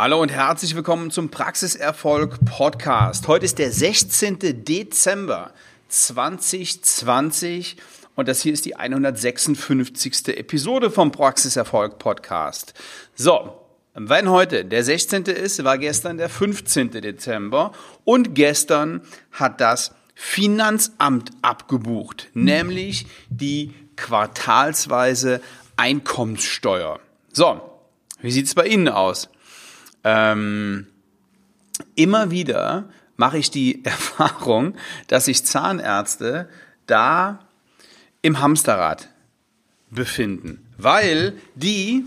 Hallo und herzlich willkommen zum Praxiserfolg Podcast. Heute ist der 16. Dezember 2020 und das hier ist die 156. Episode vom Praxiserfolg Podcast. So, wenn heute der 16. ist, war gestern der 15. Dezember und gestern hat das Finanzamt abgebucht, nämlich die quartalsweise Einkommenssteuer. So, wie sieht's bei Ihnen aus? Ähm, immer wieder mache ich die Erfahrung, dass sich Zahnärzte da im Hamsterrad befinden, weil die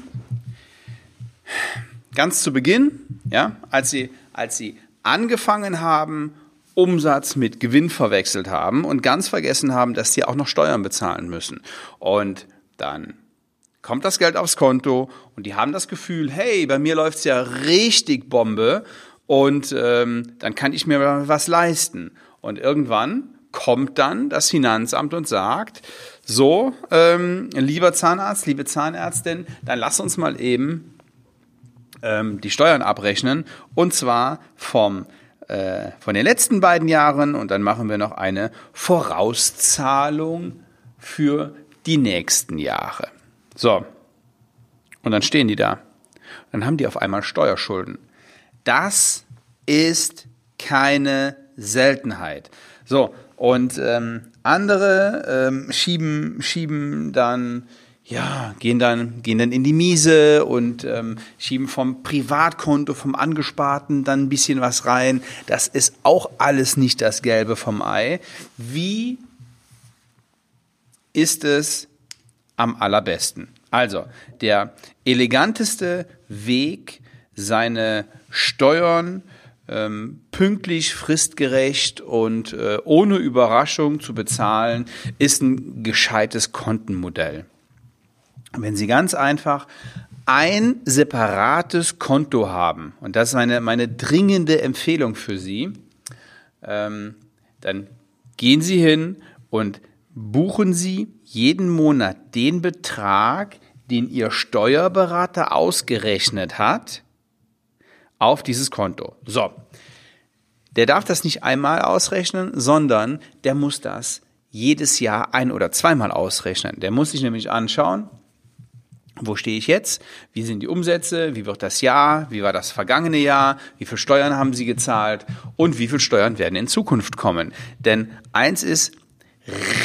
ganz zu Beginn, ja, als sie, als sie angefangen haben, Umsatz mit Gewinn verwechselt haben und ganz vergessen haben, dass sie auch noch Steuern bezahlen müssen. Und dann kommt das Geld aufs Konto und die haben das Gefühl, hey, bei mir läuft's ja richtig Bombe und ähm, dann kann ich mir was leisten. Und irgendwann kommt dann das Finanzamt und sagt, so, ähm, lieber Zahnarzt, liebe Zahnärztin, dann lass uns mal eben ähm, die Steuern abrechnen und zwar vom äh, von den letzten beiden Jahren und dann machen wir noch eine Vorauszahlung für die nächsten Jahre. So. Und dann stehen die da. Dann haben die auf einmal Steuerschulden. Das ist keine Seltenheit. So, und ähm, andere ähm, schieben, schieben dann, ja, gehen dann, gehen dann in die Miese und ähm, schieben vom Privatkonto, vom Angesparten dann ein bisschen was rein. Das ist auch alles nicht das Gelbe vom Ei. Wie ist es am allerbesten. Also, der eleganteste Weg, seine Steuern ähm, pünktlich, fristgerecht und äh, ohne Überraschung zu bezahlen, ist ein gescheites Kontenmodell. Wenn Sie ganz einfach ein separates Konto haben, und das ist meine, meine dringende Empfehlung für Sie, ähm, dann gehen Sie hin und buchen Sie jeden Monat den Betrag, den Ihr Steuerberater ausgerechnet hat, auf dieses Konto. So. Der darf das nicht einmal ausrechnen, sondern der muss das jedes Jahr ein- oder zweimal ausrechnen. Der muss sich nämlich anschauen, wo stehe ich jetzt? Wie sind die Umsätze? Wie wird das Jahr? Wie war das vergangene Jahr? Wie viel Steuern haben Sie gezahlt? Und wie viel Steuern werden in Zukunft kommen? Denn eins ist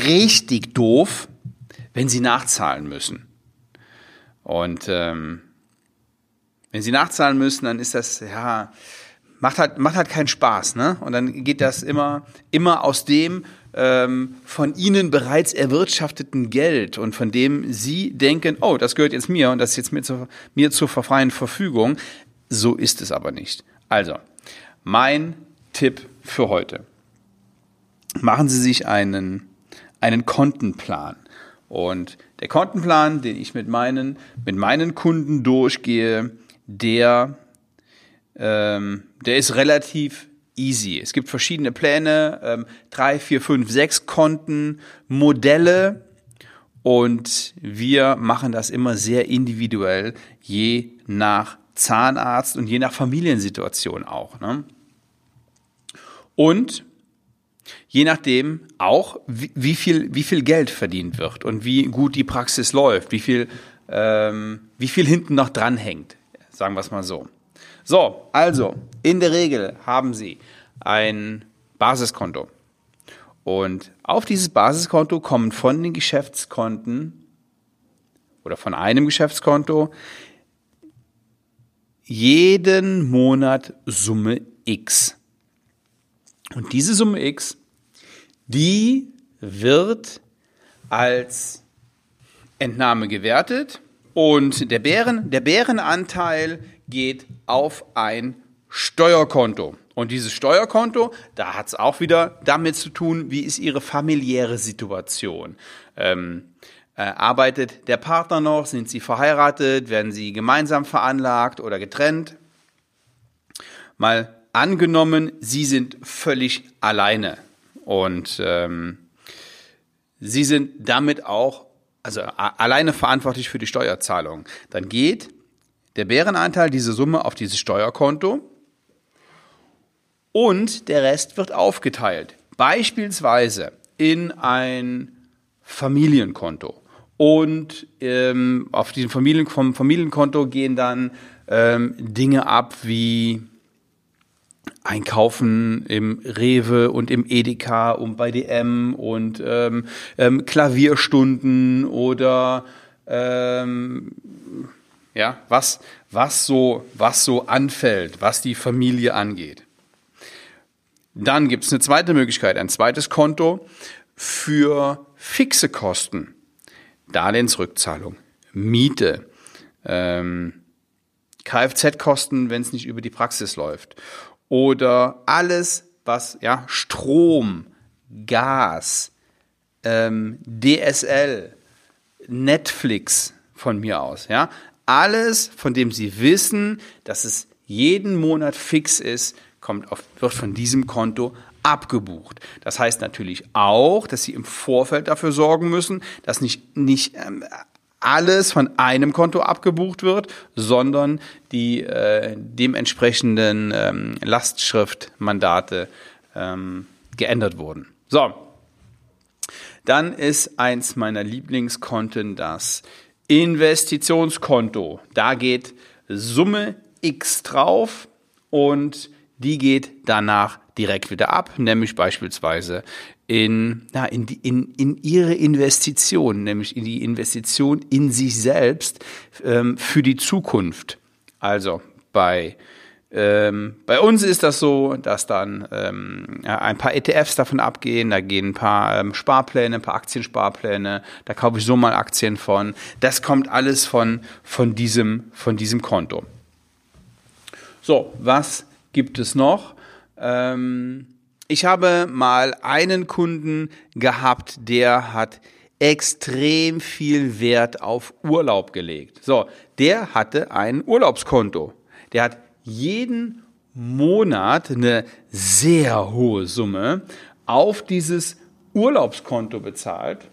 richtig doof, wenn sie nachzahlen müssen. Und ähm, wenn sie nachzahlen müssen, dann ist das, ja, macht halt, macht halt keinen Spaß, ne? Und dann geht das immer, immer aus dem ähm, von ihnen bereits erwirtschafteten Geld und von dem sie denken, oh, das gehört jetzt mir und das ist jetzt mir zur, mir zur freien Verfügung. So ist es aber nicht. Also, mein Tipp für heute. Machen Sie sich einen, einen Kontenplan. Und der Kontenplan, den ich mit meinen, mit meinen Kunden durchgehe, der, ähm, der ist relativ easy. Es gibt verschiedene Pläne, ähm, drei, vier, fünf, sechs Konten, Modelle und wir machen das immer sehr individuell, je nach Zahnarzt und je nach Familiensituation auch. Ne? Und je nachdem auch, wie, wie, viel, wie viel Geld verdient wird und wie gut die Praxis läuft, wie viel, ähm, wie viel hinten noch dran hängt, sagen wir es mal so. So, also, in der Regel haben Sie ein Basiskonto. Und auf dieses Basiskonto kommen von den Geschäftskonten oder von einem Geschäftskonto jeden Monat Summe X. Und diese Summe X, die wird als Entnahme gewertet und der, Bären, der Bärenanteil geht auf ein Steuerkonto. Und dieses Steuerkonto, da hat es auch wieder damit zu tun, wie ist Ihre familiäre Situation. Ähm, äh, arbeitet der Partner noch? Sind Sie verheiratet? Werden Sie gemeinsam veranlagt oder getrennt? Mal angenommen, Sie sind völlig alleine und ähm, Sie sind damit auch also alleine verantwortlich für die Steuerzahlung. Dann geht der Bärenanteil, diese Summe auf dieses Steuerkonto und der Rest wird aufgeteilt. Beispielsweise in ein Familienkonto. Und ähm, auf diesem Familien, vom Familienkonto gehen dann ähm, Dinge ab wie Einkaufen im Rewe und im Edeka und bei DM und ähm, ähm, Klavierstunden oder ähm, ja, was, was, so, was so anfällt, was die Familie angeht. Dann gibt es eine zweite Möglichkeit, ein zweites Konto für fixe Kosten. Darlehensrückzahlung, Miete, ähm, Kfz-Kosten, wenn es nicht über die Praxis läuft. Oder alles, was, ja, Strom, Gas, ähm, DSL, Netflix von mir aus, ja. Alles, von dem Sie wissen, dass es jeden Monat fix ist, kommt auf, wird von diesem Konto abgebucht. Das heißt natürlich auch, dass Sie im Vorfeld dafür sorgen müssen, dass nicht, nicht ähm, alles von einem Konto abgebucht wird, sondern die äh, dementsprechenden ähm, Lastschriftmandate ähm, geändert wurden. So, dann ist eins meiner Lieblingskonten das Investitionskonto. Da geht Summe X drauf und die geht danach direkt wieder ab, nämlich beispielsweise in, ja, in, die, in, in ihre Investition, nämlich in die Investition in sich selbst ähm, für die Zukunft. Also bei ähm, bei uns ist das so, dass dann ähm, ein paar ETFs davon abgehen, da gehen ein paar ähm, Sparpläne, ein paar Aktiensparpläne, da kaufe ich so mal Aktien von. Das kommt alles von, von, diesem, von diesem Konto. So, was gibt es noch? Ähm, ich habe mal einen Kunden gehabt, der hat extrem viel Wert auf Urlaub gelegt. So, der hatte ein Urlaubskonto. Der hat jeden Monat eine sehr hohe Summe auf dieses Urlaubskonto bezahlt.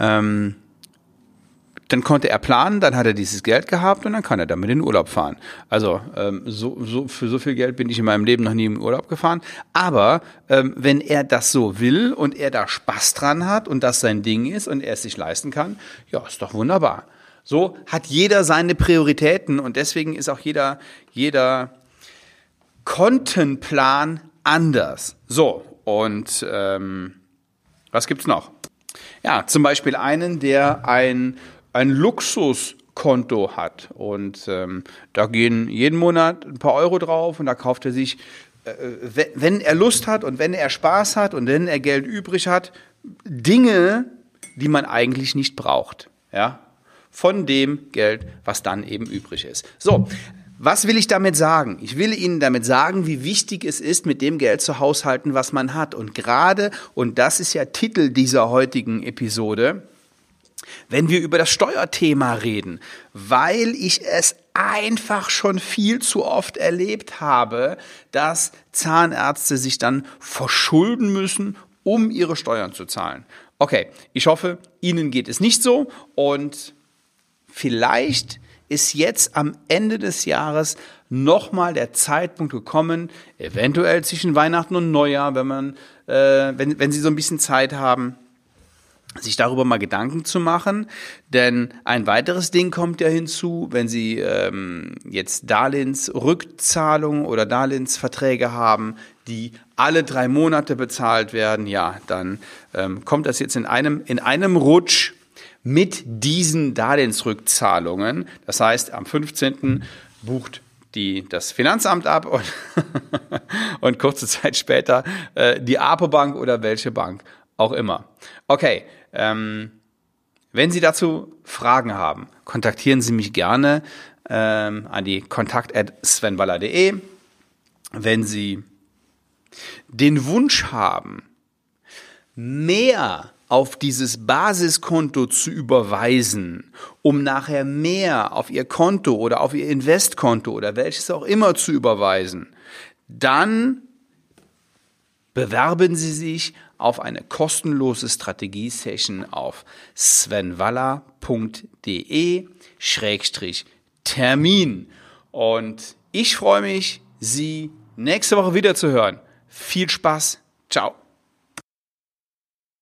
Ähm, dann konnte er planen, dann hat er dieses Geld gehabt und dann kann er damit in den Urlaub fahren. Also ähm, so, so, für so viel Geld bin ich in meinem Leben noch nie im Urlaub gefahren. Aber ähm, wenn er das so will und er da Spaß dran hat und das sein Ding ist und er es sich leisten kann, ja, ist doch wunderbar. So hat jeder seine Prioritäten und deswegen ist auch jeder, jeder Kontenplan anders. So, und ähm, was gibt's noch? Ja, zum Beispiel einen, der ein ein Luxuskonto hat und ähm, da gehen jeden Monat ein paar Euro drauf und da kauft er sich, äh, wenn er Lust hat und wenn er Spaß hat und wenn er Geld übrig hat, Dinge, die man eigentlich nicht braucht, ja, von dem Geld, was dann eben übrig ist. So, was will ich damit sagen? Ich will Ihnen damit sagen, wie wichtig es ist, mit dem Geld zu haushalten, was man hat. Und gerade, und das ist ja Titel dieser heutigen Episode, wenn wir über das Steuerthema reden, weil ich es einfach schon viel zu oft erlebt habe, dass Zahnärzte sich dann verschulden müssen, um ihre Steuern zu zahlen. Okay, ich hoffe, Ihnen geht es nicht so und vielleicht ist jetzt am Ende des Jahres nochmal der Zeitpunkt gekommen, eventuell zwischen Weihnachten und Neujahr, wenn man, äh, wenn, wenn Sie so ein bisschen Zeit haben, sich darüber mal Gedanken zu machen. Denn ein weiteres Ding kommt ja hinzu, wenn Sie ähm, jetzt Darlehensrückzahlungen oder Darlehensverträge haben, die alle drei Monate bezahlt werden, ja, dann ähm, kommt das jetzt in einem, in einem Rutsch mit diesen Darlehensrückzahlungen. Das heißt, am 15. bucht die, das Finanzamt ab und, und kurze Zeit später äh, die Apo Bank oder welche Bank auch immer. Okay, ähm, wenn Sie dazu Fragen haben, kontaktieren Sie mich gerne ähm, an die kontakt.svenballer.de. Wenn Sie den Wunsch haben, mehr auf dieses Basiskonto zu überweisen, um nachher mehr auf Ihr Konto oder auf Ihr Investkonto oder welches auch immer zu überweisen, dann bewerben Sie sich auf eine kostenlose Strategie-Session auf svenwaller.de. Termin. Und ich freue mich, Sie nächste Woche wieder zu hören. Viel Spaß. Ciao.